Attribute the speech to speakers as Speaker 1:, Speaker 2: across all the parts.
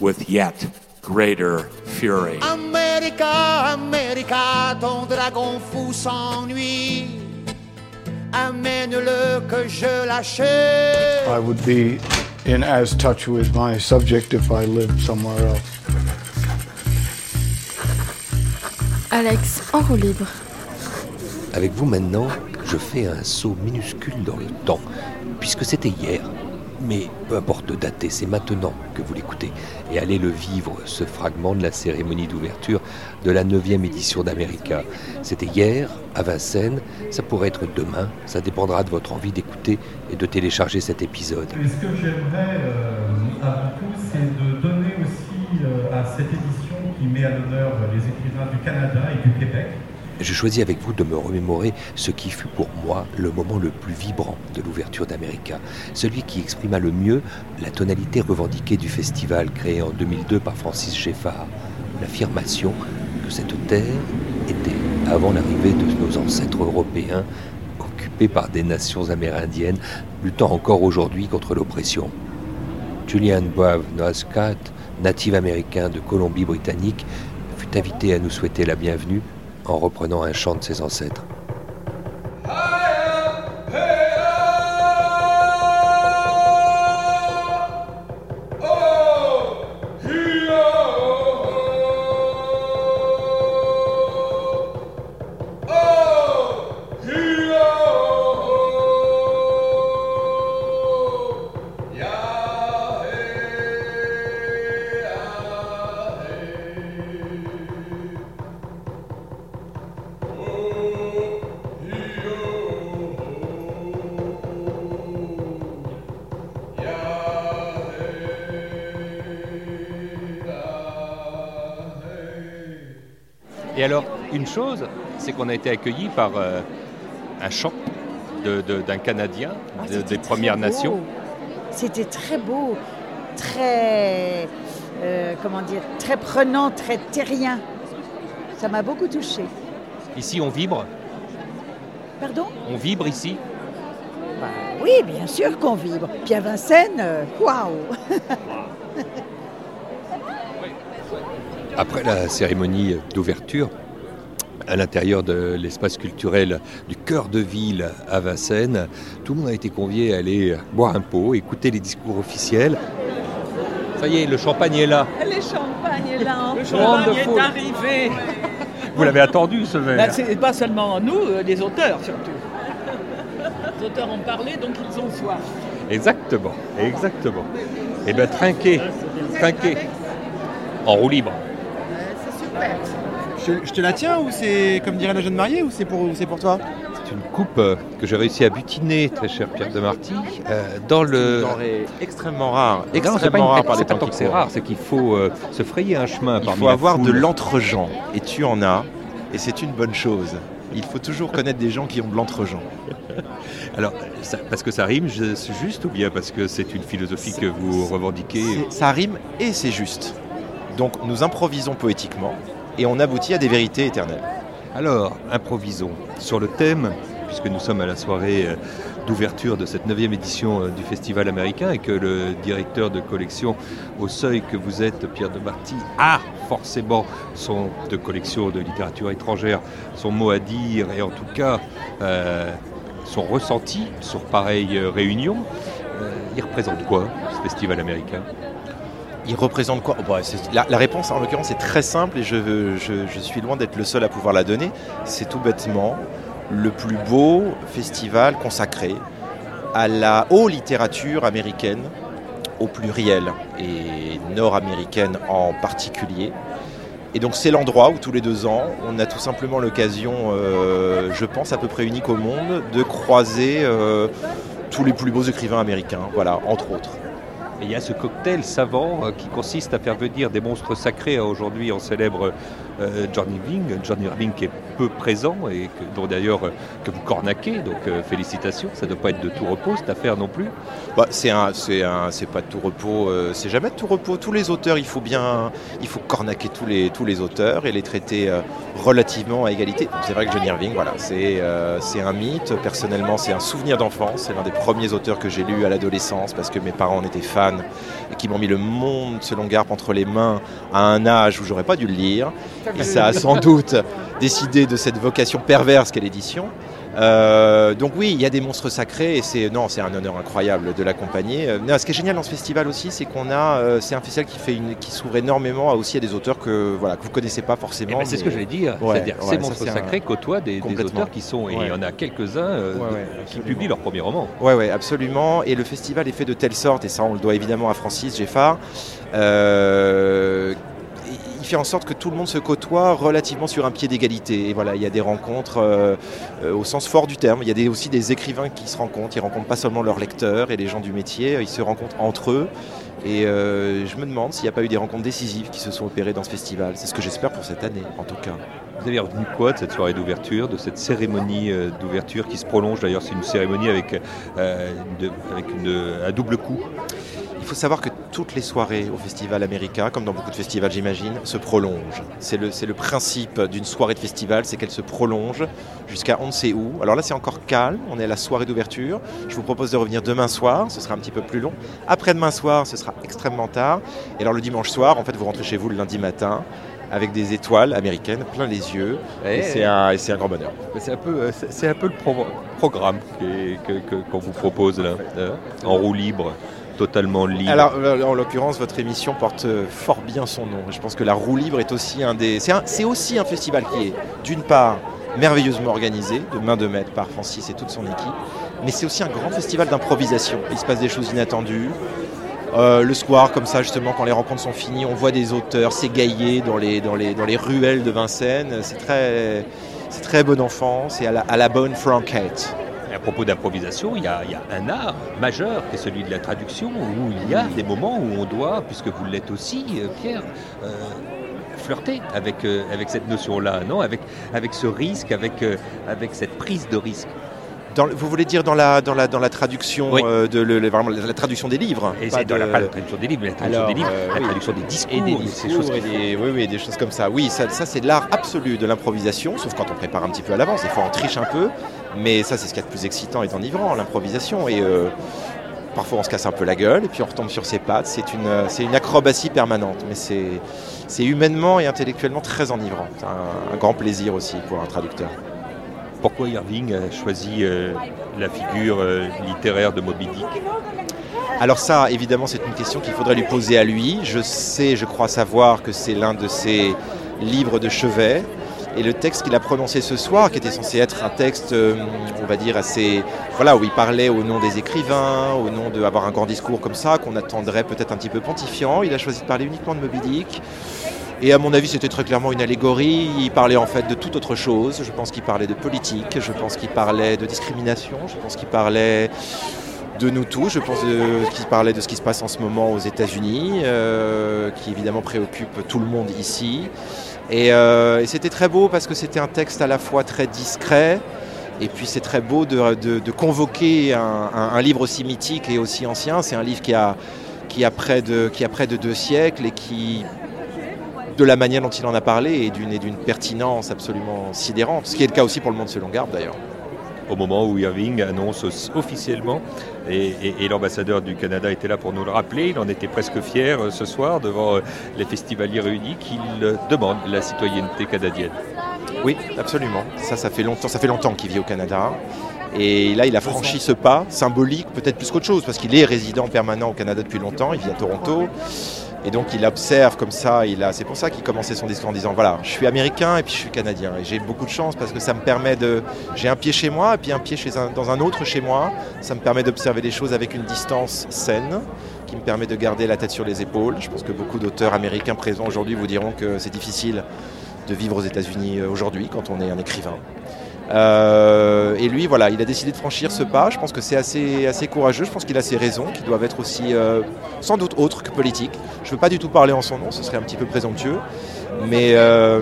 Speaker 1: with yet greater fury.
Speaker 2: America, America, ton dragon fou s'ennuie. Amène-le que je l'achète.
Speaker 3: I would be in as touch with my subject if I lived somewhere else.
Speaker 4: Alex, en roue libre.
Speaker 5: Avec vous maintenant, je fais un saut minuscule dans le temps, puisque c'était hier. Mais peu importe de dater, c'est maintenant que vous l'écoutez. Et allez le vivre, ce fragment de la cérémonie d'ouverture de la 9e édition d'America. C'était hier, à Vincennes, ça pourrait être demain, ça dépendra de votre envie d'écouter et de télécharger cet épisode.
Speaker 6: Ce que j'aimerais euh, avant tout, c'est de donner aussi euh, à cette édition qui met à l'honneur les écrivains du Canada et du Québec.
Speaker 5: Je choisis avec vous de me remémorer ce qui fut pour moi le moment le plus vibrant de l'ouverture d'America, celui qui exprima le mieux la tonalité revendiquée du festival créé en 2002 par Francis Geffard, l'affirmation que cette terre était, avant l'arrivée de nos ancêtres européens, occupée par des nations amérindiennes luttant encore aujourd'hui contre l'oppression. Julian Brave Scott, natif américain de Colombie-Britannique, fut invité à nous souhaiter la bienvenue en reprenant un chant de ses ancêtres.
Speaker 7: Et alors, une chose, c'est qu'on a été accueillis par euh, un chant d'un Canadien
Speaker 8: Ah,
Speaker 7: de- des Premières
Speaker 8: beau.
Speaker 7: Nations.
Speaker 8: C'était très beau, très, euh, comment dire, très prenant, très terrien. Ça m'a beaucoup touché.
Speaker 7: Ici, on vibre.
Speaker 8: Pardon?
Speaker 7: On vibre ici.
Speaker 8: Bah Oui, bien sûr qu'on vibre. Puis à Vincennes, euh, waouh
Speaker 5: Après la cérémonie d'ouverture, à l'intérieur de l'espace culturel du cœur de ville à Vincennes, tout le monde a été convié à aller boire un pot, écouter les discours officiels. Ça y est, le champagne est là.
Speaker 9: Le champagne est là.
Speaker 7: Le
Speaker 9: enfin.
Speaker 7: champagne est
Speaker 9: est
Speaker 7: arrivé. Vous l'avez attendu ce verre.
Speaker 9: C'est pas seulement nous, euh, les auteurs surtout. Les auteurs ont parlé, donc ils ont soif.
Speaker 7: Exactement, exactement. Eh bien, trinquez, trinquez. En roue libre.
Speaker 10: Je, je te la tiens ou c'est comme dirait la jeune mariée ou c'est pour, ou c'est pour toi?
Speaker 5: C'est une coupe euh, que j'ai réussi à butiner, très cher Pierre de Marty, euh, dans le...
Speaker 11: extrêmement rare,
Speaker 5: Non, c'est pas,
Speaker 11: extrêmement
Speaker 5: une-
Speaker 11: rare par
Speaker 5: c'est
Speaker 11: les
Speaker 5: pas
Speaker 11: temps
Speaker 5: tant
Speaker 11: qui
Speaker 5: que c'est rare, c'est qu'il faut euh, se frayer un chemin
Speaker 11: Il
Speaker 5: parmi
Speaker 11: faut
Speaker 5: la
Speaker 11: avoir de l'entre-gens et tu en as et c'est une bonne chose. Il faut toujours connaître des gens qui ont de l'entre-gens.
Speaker 5: Alors, ça- parce que ça rime je- c'est juste ou bien parce que c'est une philosophie que vous revendiquez
Speaker 11: Ça rime et c'est juste. Donc nous improvisons poétiquement et on aboutit à des vérités éternelles.
Speaker 5: Alors, improvisons sur le thème, puisque nous sommes à la soirée euh, d'ouverture de cette 9e édition euh, du Festival américain et que le directeur de collection au seuil que vous êtes, Pierre de Marty, a forcément son de collection de littérature étrangère, son mot à dire et en tout cas euh, son ressenti sur pareille réunion. Il représente quoi, ce festival américain?
Speaker 11: Il représente quoi la, réponse en l'occurrence est très simple et je suis loin d'être le seul à pouvoir la donner. C'est tout bêtement le plus beau festival consacré à la haute littérature américaine au pluriel et nord-américaine en particulier. Et donc c'est l'endroit où tous les deux ans, on a tout simplement l'occasion, euh, je pense à peu près unique au monde, de croiser euh, tous les plus beaux écrivains américains, voilà, entre autres.
Speaker 5: Il y a ce cocktail savant euh, qui consiste à faire venir des monstres sacrés. Aujourd'hui, on célèbre euh, John Irving, John Irving qui est peu présent et que, dont d'ailleurs euh, que vous cornaquez, donc félicitations. Ça ne doit pas être de tout repos cette affaire non plus.
Speaker 11: Bah, c'est un, c'est un, c'est pas de tout repos. euh, c'est jamais de tout repos. Tous les auteurs, il faut bien, il faut cornaquer tous les tous les auteurs et les traiter relativement à égalité. C'est vrai que John Irving, voilà, c'est euh, c'est un mythe. Personnellement, c'est un souvenir d'enfance. C'est l'un des premiers auteurs que j'ai lu à l'adolescence parce que mes parents en étaient fans et qui m'ont mis le monde selon Garp entre les mains à un âge où j'aurais pas dû le lire. Et ça a sans doute décidé de cette vocation perverse qu'est l'édition. Euh, donc oui, il y a des monstres sacrés et c'est non, c'est un honneur incroyable de l'accompagner. Euh, ce qui est génial dans ce festival aussi, c'est qu'on a, euh, c'est un festival qui fait une, qui s'ouvre énormément à aussi à des auteurs que voilà que vous connaissez pas forcément.
Speaker 5: Eh ben, c'est ce que j'allais dire.
Speaker 11: Ouais,
Speaker 5: C'est-à-dire
Speaker 11: ouais,
Speaker 5: ces monstres
Speaker 11: un-
Speaker 5: sacrés côtoient des, auteurs qui sont, et
Speaker 11: Ouais.
Speaker 5: il y en a quelques-uns euh,
Speaker 11: Ouais, ouais,
Speaker 5: qui publient leur premier roman.
Speaker 11: Ouais, ouais, absolument. Et le festival est fait de telle sorte, et ça on le doit évidemment à Francis Geffard, euh, fait en sorte que tout le monde se côtoie relativement sur un pied d'égalité. Et voilà, il y a des rencontres euh, euh, au sens fort du terme. Il y a des- aussi des écrivains qui se rencontrent. Ils rencontrent pas seulement leurs lecteurs et les gens du métier, ils se rencontrent entre eux. Et euh, je me demande s'il n'y a pas eu des rencontres décisives qui se sont opérées dans ce festival. C'est ce que j'espère pour cette année, en tout cas.
Speaker 5: Vous avez retenu quoi de cette soirée d'ouverture, de cette cérémonie d'ouverture qui se prolonge D'ailleurs, c'est une cérémonie avec, euh, de- avec une- un double coup.
Speaker 11: Il faut savoir que toutes les soirées au festival américain, comme dans beaucoup de festivals j'imagine, se prolongent. C'est le, le principe d'une soirée de festival, c'est qu'elle se prolonge jusqu'à on ne sait où. Alors là c'est encore calme, on est à la soirée d'ouverture. Je vous propose de revenir demain soir, ce sera un petit peu plus long. Après-demain soir, ce sera extrêmement tard. Et alors le dimanche soir, en fait, vous rentrez chez vous le lundi matin avec des étoiles américaines plein les yeux.
Speaker 5: Eh,
Speaker 11: et c'est un, un grand bonheur.
Speaker 5: C'est un peu, euh, c'est- un peu le pro- programme qu'on vous propose là, hein, en roue libre, totalement libre.
Speaker 11: Alors, euh, en l'occurrence, votre émission porte euh, fort bien son nom. Je pense que la roue libre est aussi un des. C'est aussi un festival qui est, d'une part, merveilleusement organisé, de main de maître par Francis et toute son équipe, mais c'est aussi un grand festival d'improvisation. Il se passe des choses inattendues. Euh, le soir, comme ça, justement, quand les rencontres sont finies, on voit des auteurs s'égailler dans les, dans, les, dans les ruelles de Vincennes. C'est très, c'est très bon enfant, c'est à la, à la bonne franquette.
Speaker 5: À propos d'improvisation, il y, a, un art majeur qui est celui de la traduction, où il y a des moments où on doit, puisque vous l'êtes aussi, euh, Pierre, euh, flirter avec, euh, avec cette notion-là, non? Avec, ce risque, avec cette prise de risque.
Speaker 11: Dans vous voulez dire dans la, dans la, dans la traduction
Speaker 5: Oui.
Speaker 11: euh, de le- le- vraiment la, la traduction des livres?
Speaker 5: Et
Speaker 11: pas
Speaker 5: dans la, pas la traduction des livres, mais la traduction
Speaker 11: Alors,
Speaker 5: des livres,
Speaker 11: euh,
Speaker 5: la
Speaker 11: oui.
Speaker 5: traduction des discours,
Speaker 11: et des
Speaker 5: ces
Speaker 11: discours
Speaker 5: choses
Speaker 11: et des, oui, oui, des choses comme ça. Oui, ça, ça c'est de l'art absolu de l'improvisation, sauf quand on prépare un petit peu à l'avance. Des fois on triche un peu, mais ça c'est ce qu'il y a de plus excitant et enivrant, l'improvisation. Et euh, parfois on se casse un peu la gueule et puis on retombe sur ses pattes. C'est une, euh, c'est une acrobatie permanente, mais c'est, c'est humainement et intellectuellement très enivrant. C'est un, un grand plaisir aussi pour un traducteur.
Speaker 5: Pourquoi Irving a choisi euh, la figure euh, littéraire de Moby Dick
Speaker 11: Alors ça, évidemment, c'est une question qu'il faudrait lui poser à lui. Je sais, je crois savoir que c'est l'un de ses livres de chevet. Et le texte qu'il a prononcé ce soir, qui était censé être un texte, euh, on va dire, assez... Voilà, où il parlait au nom des écrivains, au nom d'avoir un grand discours comme ça, qu'on attendrait peut-être un petit peu pontifiant. Il a choisi de parler uniquement de Moby Dick. Et à mon avis, c'était très clairement une allégorie. Il parlait en fait de toute autre chose. Je pense qu'il parlait de politique, je pense qu'il parlait de discrimination, je pense qu'il parlait de nous tous. Je pense de- qu'il parlait de ce qui se passe en ce moment aux États-Unis, euh, qui évidemment préoccupe tout le monde ici. Et, euh, et c'était très beau parce que c'était un texte à la fois très discret. Et puis c'est très beau de, convoquer un, un- un livre aussi mythique et aussi ancien. C'est un livre qui a, qui, a près de, qui a près de deux siècles et qui, de la manière dont il en a parlé, est d'une, pertinence absolument sidérante. Ce qui est le cas aussi pour le monde selon Garbe d'ailleurs.
Speaker 5: au moment où Irving annonce officiellement, et, et- et l'ambassadeur du Canada était là pour nous le rappeler, il en était presque fier euh, ce soir devant euh, les festivaliers réunis, qu'il euh, demande la citoyenneté canadienne.
Speaker 11: Oui, absolument. Ça, ça fait longtemps, ça fait longtemps qu'il vit au Canada. Et là, il a franchi ce pas, symbolique peut-être plus qu'autre chose, parce qu'il est résident permanent au Canada depuis longtemps, il vit à Toronto. Et donc il observe comme ça, c'est pour ça qu'il commençait son discours en disant voilà, je suis américain et puis je suis canadien. Et j'ai beaucoup de chance parce que ça me permet de. J'ai un pied chez moi et puis un pied dans un autre chez moi. Ça me permet d'observer les choses avec une distance saine, qui me permet de garder la tête sur les épaules. Je pense que beaucoup d'auteurs américains présents aujourd'hui vous diront que c'est difficile de vivre aux États-Unis euh, aujourd'hui quand on est un écrivain. Euh, et lui, voilà, il a décidé de franchir ce pas. Je pense que c'est assez, assez courageux. Je pense qu'il a ses raisons, qui doivent être aussi euh, sans doute autres que politiques. Je ne veux pas du tout parler en son nom, ce serait un petit peu présomptueux. Mais, euh,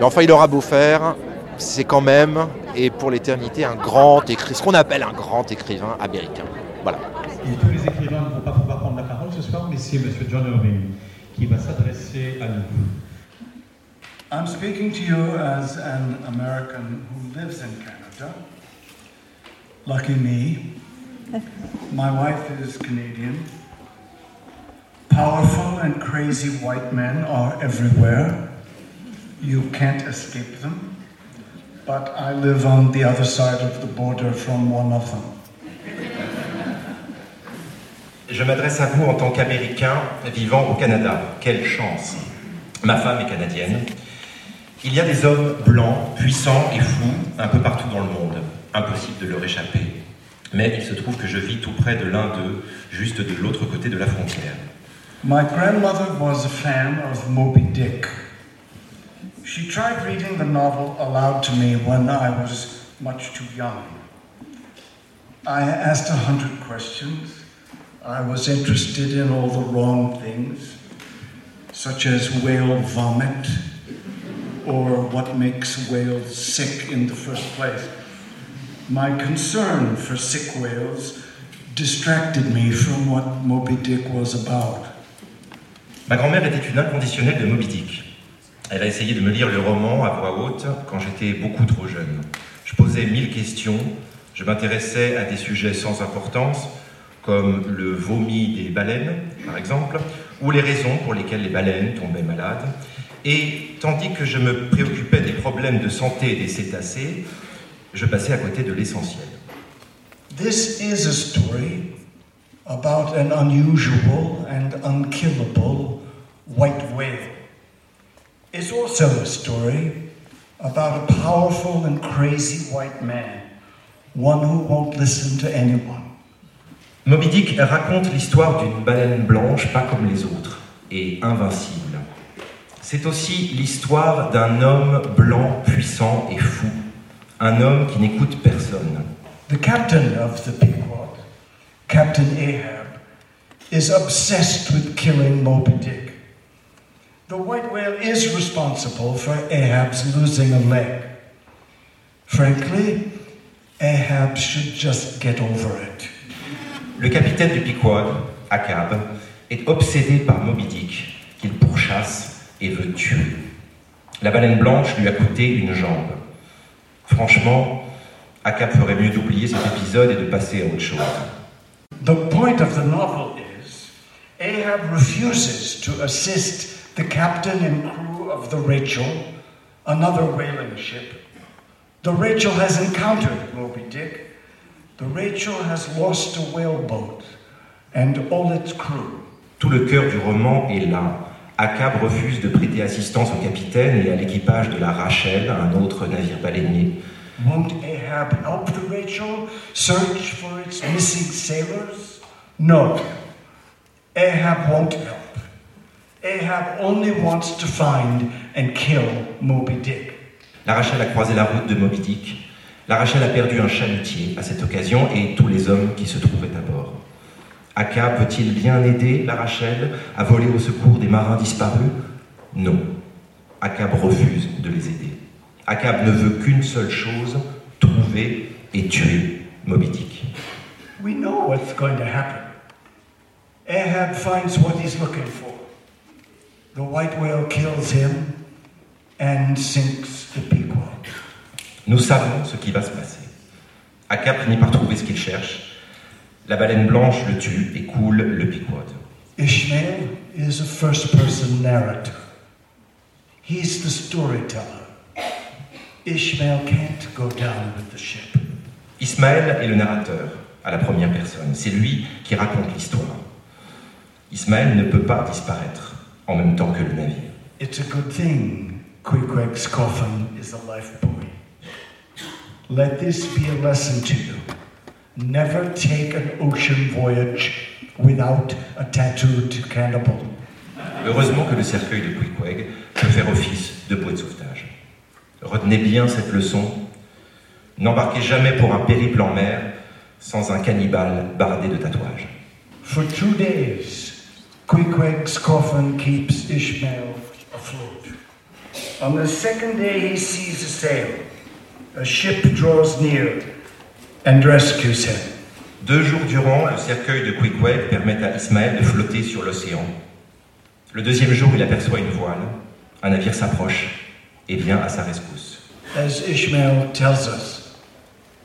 Speaker 11: enfin, il aura beau faire, c'est quand même, et pour l'éternité, un grand écrivain, ce qu'on appelle un grand écrivain américain. Voilà.
Speaker 6: Et tous les écrivains ne vont pas prendre la parole ce soir, mais c'est M. John Irving qui va s'adresser à nous.
Speaker 12: I'm speaking to you as an American who lives in Canada. Lucky me. My wife is Canadian. Powerful and crazy white men are everywhere. You can't escape them. But I live on the other side of the border from one of them.
Speaker 13: Je m'adresse à vous en tant qu'Américain vivant au Canada. Quelle chance. Ma femme est canadienne. Il y a des hommes blancs, puissants et fous un peu partout dans le monde. Impossible de leur échapper. Mais il se trouve que je vis tout près de l'un d'eux, juste de l'autre côté de la frontière.
Speaker 12: My grandmother was a fan of Moby Dick. She tried reading the novel aloud to me when I was much too young. I asked a hundred questions. I was interested in all the wrong things, such as whale vomit or what makes whales sick in the first place. My concern for sick whales distracted me from what Moby Dick was about.
Speaker 13: Ma grand-mère était une inconditionnelle de Moby Dick. Elle a essayé de me lire le roman à voix haute quand j'étais beaucoup trop jeune. Je posais mille questions, je m'intéressais à des sujets sans importance, comme le vomi des baleines, par exemple, ou les raisons pour lesquelles les baleines tombaient malades. Et tandis que je me préoccupais des problèmes de santé des cétacés, je passais à côté de l'essentiel.
Speaker 12: This is a story about an unusual and unkillable white whale. It's also a story about a powerful and crazy white man, one who won't listen to anyone.
Speaker 13: Moby Dick raconte l'histoire d'une baleine blanche pas comme les autres et invincible. C'est aussi l'histoire d'un homme blanc puissant et fou, un homme qui n'écoute personne.
Speaker 12: The captain of the Pequod, Captain Ahab, is obsessed with killing Moby Dick. The white whale is responsible for Ahab's losing a leg. Frankly, Ahab should just get over it.
Speaker 13: Le capitaine du Pequod, Akab, est obsédé par Moby Dick, qu'il pourchasse et veut tuer. La baleine blanche lui a coûté une jambe. Franchement, Akab ferait mieux d'oublier cet épisode et de passer à autre chose.
Speaker 12: The point of the novel is Ahab refuses to assist the captain and crew of the Rachel, another whaling ship. The Rachel has encountered Moby Dick. The Rachel has lost a whaleboat and all its crew.
Speaker 13: Tout le cœur du roman est là. Akab refuse de prêter assistance au capitaine et à l'équipage de la Rachel, un autre navire baleinier.
Speaker 12: Won't Ahab help the Rachel? Search for its missing sailors? No. Ahab won't help. Ahab only wants to find and kill Moby Dick.
Speaker 13: La Rachel a croisé la route de Moby Dick. La Rachel a perdu un chalutier à cette occasion et tous les hommes qui se trouvaient à bord. Akab peut-il bien aider la Rachel à voler au secours des marins disparus? Non. Akab refuse de les aider. Akab ne veut qu'une seule chose, trouver et tuer Moby Dick.
Speaker 12: We know what's going to happen. Ahab finds what he's looking for. The white whale kills him and sinks the Pequod.
Speaker 13: Nous savons ce qui va se passer. Akab finit par trouver ce qu'il cherche. La baleine blanche le tue et coule le Pequod.
Speaker 12: Ishmael is a first person narrator. He's the storyteller. Ishmael can't go down with the ship.
Speaker 13: Ismaël est le narrateur à la première personne. C'est lui qui raconte l'histoire. Ismaël ne peut pas disparaître en même temps que le navire.
Speaker 12: It's a good thing Queequeg's coffin is a life buoy. Let this be a lesson to you. Never take an ocean voyage without a tattooed cannibal.
Speaker 13: Heureusement que le cercueil de Queequeg peut faire office de bouée de sauvetage. Retenez bien cette leçon N'embarquez jamais pour un périple en mer sans un cannibale bardé de tatouages.
Speaker 12: For two days, Queequeg's coffin keeps Ishmael afloat. On the second day, he sees a sail. A ship draws near and rescues him.
Speaker 13: Deux jours durant, le cercueil de Queequeg permet à Ismaël de flotter sur l'océan. Le deuxième jour, il aperçoit une voile. Un navire s'approche et vient à sa rescousse.
Speaker 12: As Ishmael tells us,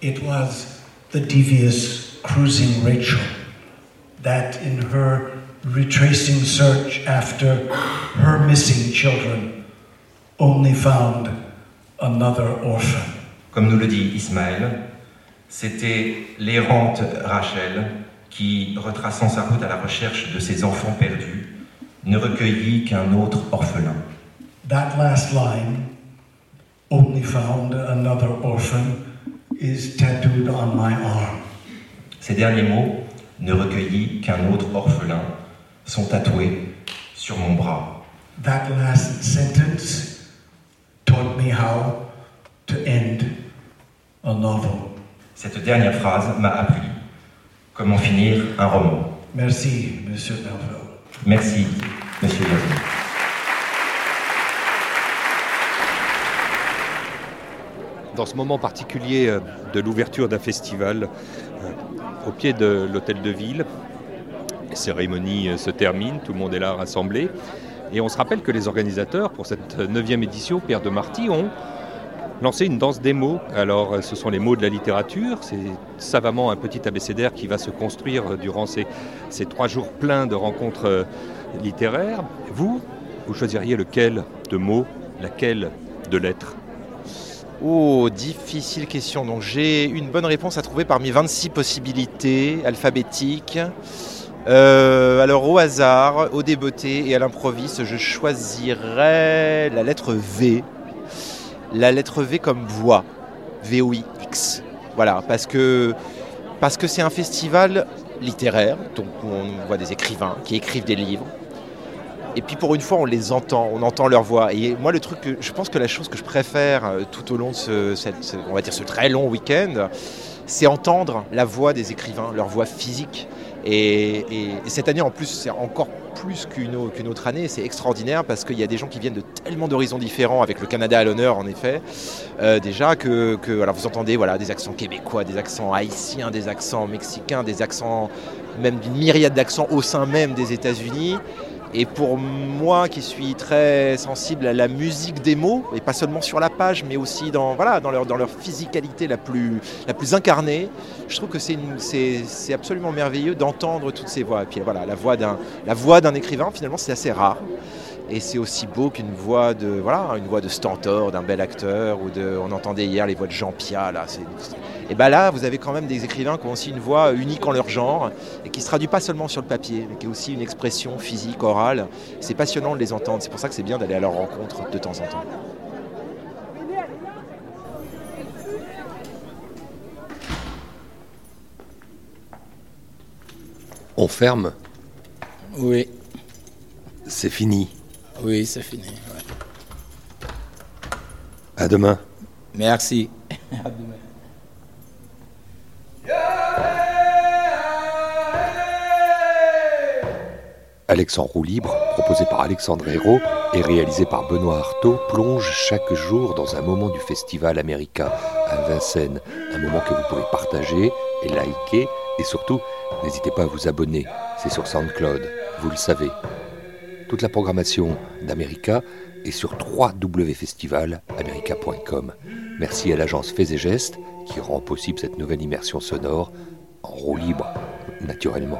Speaker 12: it was the devious cruising Rachel that, in her retracing search after her missing children, only found another orphan.
Speaker 13: Comme nous le dit Ismaël, c'était l'errante Rachel qui, retraçant sa route à la recherche de ses enfants perdus, ne recueillit qu'un autre orphelin.
Speaker 12: That last line, only found another orphan, is tattooed on my arm.
Speaker 13: Ces derniers mots, ne recueillit qu'un autre orphelin, sont tatoués sur mon bras.
Speaker 12: That last sentence taught me how to end a novel.
Speaker 13: Cette dernière phrase m'a appris comment finir un roman.
Speaker 12: Merci, Monsieur Melville.
Speaker 13: Merci, Monsieur Yazid.
Speaker 7: Dans ce moment particulier euh, de l'ouverture d'un festival euh, au pied de l'hôtel de ville, la cérémonie euh, se termine, tout le monde est là rassemblé. Et on se rappelle que les organisateurs, pour cette neuvième édition, Pierre de Marty, ont lancé une danse des mots. Alors, ce sont les mots de la littérature. C'est savamment un petit abécédaire qui va se construire durant ces, trois jours pleins de rencontres littéraires. Vous, vous choisiriez lequel de mots, laquelle de lettres?
Speaker 11: Oh, difficile question. Donc j'ai une bonne réponse à trouver parmi 26 possibilités alphabétiques. Euh, alors au hasard, au débeauté et à l'improviste, je choisirais la lettre V. La lettre V comme voix. V-O-I-X. Voilà, parce que c'est un festival littéraire, donc on voit des écrivains qui écrivent des livres. Et puis pour une fois, on les entend, on entend leur voix. Et moi, le truc, je pense que la chose que je préfère euh, tout au long de ce, ce très long week-end, c'est entendre la voix des écrivains, leur voix physique. Et, et, et cette année, en plus, c'est encore plus qu'une autre année. C'est extraordinaire parce qu'il y a des gens qui viennent de tellement d'horizons différents, avec le Canada à l'honneur, en effet. Euh, déjà que, que alors vous entendez voilà, des accents québécois, des accents haïtiens, des accents mexicains, des accents, même d'une myriade d'accents au sein même des États-Unis. Et pour moi qui suis très sensible à la musique des mots, et pas seulement sur la page, mais aussi dans, voilà, dans, leur, dans leur physicalité la plus, la plus incarnée, je trouve que c'est absolument merveilleux d'entendre toutes ces voix. Et puis voilà, la voix d'un écrivain, finalement, c'est assez rare. Et c'est aussi beau qu'une voix de voilà une voix de Stentor, d'un bel acteur, ou de on entendait hier les voix de Jean Pia là. Et ben là, vous avez quand même des écrivains qui ont aussi une voix unique en leur genre et qui se traduit pas seulement sur le papier, mais qui est aussi une expression physique, orale. C'est passionnant de les entendre. C'est pour ça que c'est bien d'aller à leur rencontre de temps en temps.
Speaker 5: On ferme?
Speaker 14: Oui.
Speaker 5: C'est fini.
Speaker 14: Oui, c'est fini. Ouais.
Speaker 5: À demain.
Speaker 14: Merci. à demain.
Speaker 5: Alex en roue libre, proposé par Alexandre Hérault et réalisé par Benoît Artaud, plonge chaque jour dans un moment du festival américain à Vincennes. Un moment que vous pourrez partager et liker. Et surtout, n'hésitez pas à vous abonner. C'est sur SoundCloud, vous le savez. Toute la programmation d'America est sur www.festivalamerica.com. Merci à l'agence Fais et Gestes qui rend possible cette nouvelle immersion sonore en roue libre, naturellement.